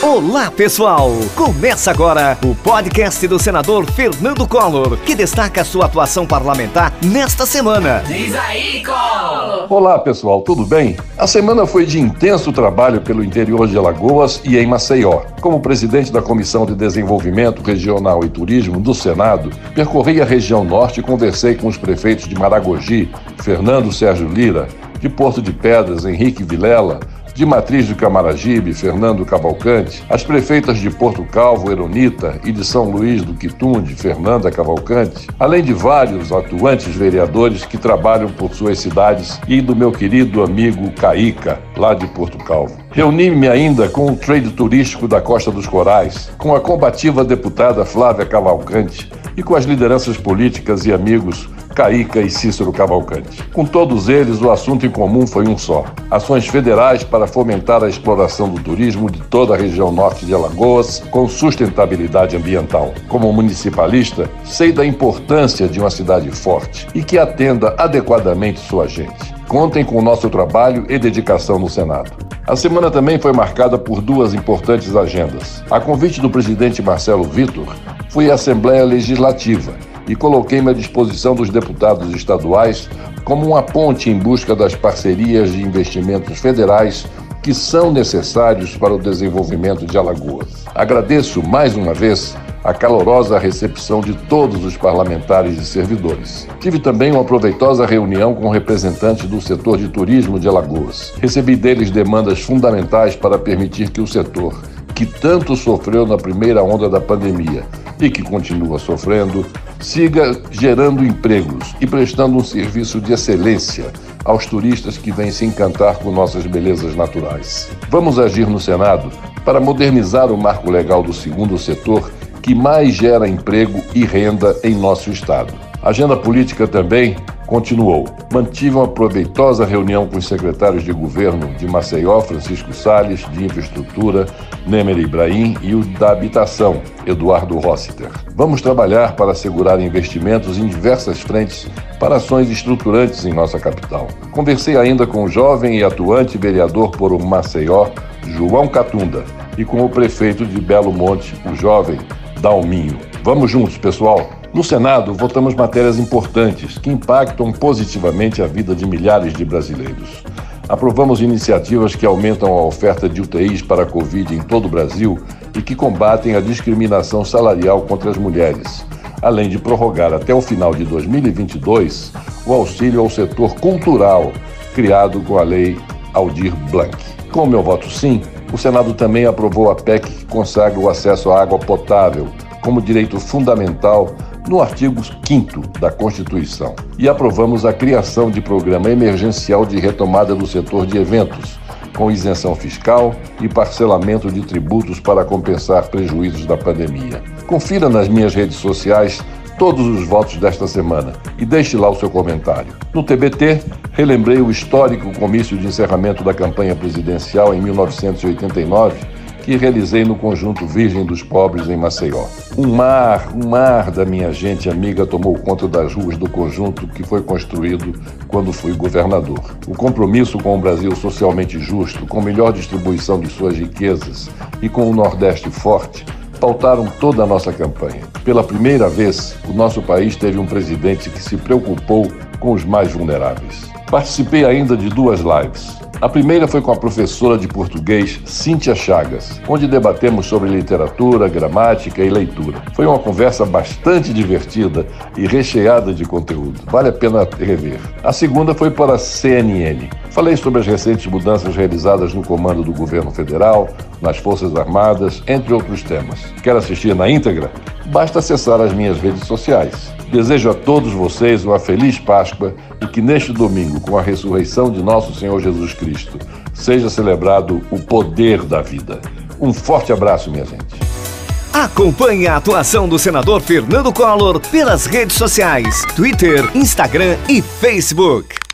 Olá, pessoal! Começa agora o podcast do senador Fernando Collor, que destaca sua atuação parlamentar nesta semana. Diz aí, Collor! Olá, pessoal, tudo bem? A semana foi de intenso trabalho pelo interior de Alagoas e em Maceió. Como presidente da Comissão de Desenvolvimento Regional e Turismo do Senado, percorri a região norte e conversei com os prefeitos de Maragogi, Fernando Sérgio Lira, de Porto de Pedras, Henrique Vilela, de Matriz do Camaragibe, Fernando Cavalcante, as prefeitas de Porto Calvo, Eronita, e de São Luís do Quitunde, Fernanda Cavalcante, além de vários atuantes vereadores que trabalham por suas cidades e do meu querido amigo Caíca, lá de Porto Calvo. Reuni-me ainda com o trade turístico da Costa dos Corais, com a combativa deputada Flávia Cavalcante e com as lideranças políticas e amigos Caíca e Cícero Cavalcante. Com todos eles, o assunto em comum foi um só: ações federais para fomentar a exploração do turismo de toda a região norte de Alagoas com sustentabilidade ambiental. Como municipalista, sei da importância de uma cidade forte e que atenda adequadamente sua gente. Contem com o nosso trabalho e dedicação no Senado. A semana também foi marcada por duas importantes agendas. A convite do presidente Marcelo Vitor, fui à Assembleia Legislativa e coloquei-me à disposição dos deputados estaduais como uma ponte em busca das parcerias de investimentos federais que são necessários para o desenvolvimento de Alagoas. Agradeço mais uma vez a calorosa recepção de todos os parlamentares e servidores. Tive também uma proveitosa reunião com representantes do setor de turismo de Alagoas. Recebi deles demandas fundamentais para permitir que o setor, que tanto sofreu na primeira onda da pandemia e que continua sofrendo, siga gerando empregos e prestando um serviço de excelência aos turistas que vêm se encantar com nossas belezas naturais. Vamos agir no Senado para modernizar o marco legal do segundo setor que mais gera emprego e renda em nosso Estado. A agenda política também continuou. Mantive uma proveitosa reunião com os secretários de governo de Maceió, Francisco Sales, de Infraestrutura, Nemer Ibrahim, e o da Habitação, Eduardo Rossiter. Vamos trabalhar para assegurar investimentos em diversas frentes para ações estruturantes em nossa capital. Conversei ainda com o jovem e atuante vereador por Maceió, João Catunda, e com o prefeito de Belo Monte, o jovem Dalminho. Vamos juntos, pessoal! No Senado, votamos matérias importantes que impactam positivamente a vida de milhares de brasileiros. Aprovamos iniciativas que aumentam a oferta de UTIs para a Covid em todo o Brasil e que combatem a discriminação salarial contra as mulheres, além de prorrogar até o final de 2022 o auxílio ao setor cultural, criado com a Lei Aldir Blanc. Com o meu voto sim, o Senado também aprovou a PEC que consagra o acesso à água potável como direito fundamental no artigo 5 da Constituição. E aprovamos a criação de programa emergencial de retomada do setor de eventos, com isenção fiscal e parcelamento de tributos para compensar prejuízos da pandemia. Confira nas minhas redes sociais todos os votos desta semana e deixe lá o seu comentário. No TBT, relembrei o histórico comício de encerramento da campanha presidencial em 1989 que realizei no Conjunto Virgem dos Pobres em Maceió. Um mar, um mar da minha gente amiga tomou conta das ruas do conjunto que foi construído quando fui governador. O compromisso com o Brasil socialmente justo, com melhor distribuição de suas riquezas e com o Nordeste forte pautaram toda a nossa campanha. Pela primeira vez, o nosso país teve um presidente que se preocupou com os mais vulneráveis. Participei ainda de duas lives. A primeira foi com a professora de português Cíntia Chagas, onde debatemos sobre literatura, gramática e leitura. Foi uma conversa bastante divertida e recheada de conteúdo. Vale a pena rever. A segunda foi para a CNN. Falei sobre as recentes mudanças realizadas no comando do governo federal, nas Forças Armadas, entre outros temas. Quer assistir na íntegra? Basta acessar as minhas redes sociais. Desejo a todos vocês uma feliz Páscoa e que neste domingo, com a ressurreição de nosso Senhor Jesus Cristo, seja celebrado o poder da vida. Um forte abraço, minha gente. Acompanhe a atuação do senador Fernando Collor pelas redes sociais: Twitter, Instagram e Facebook.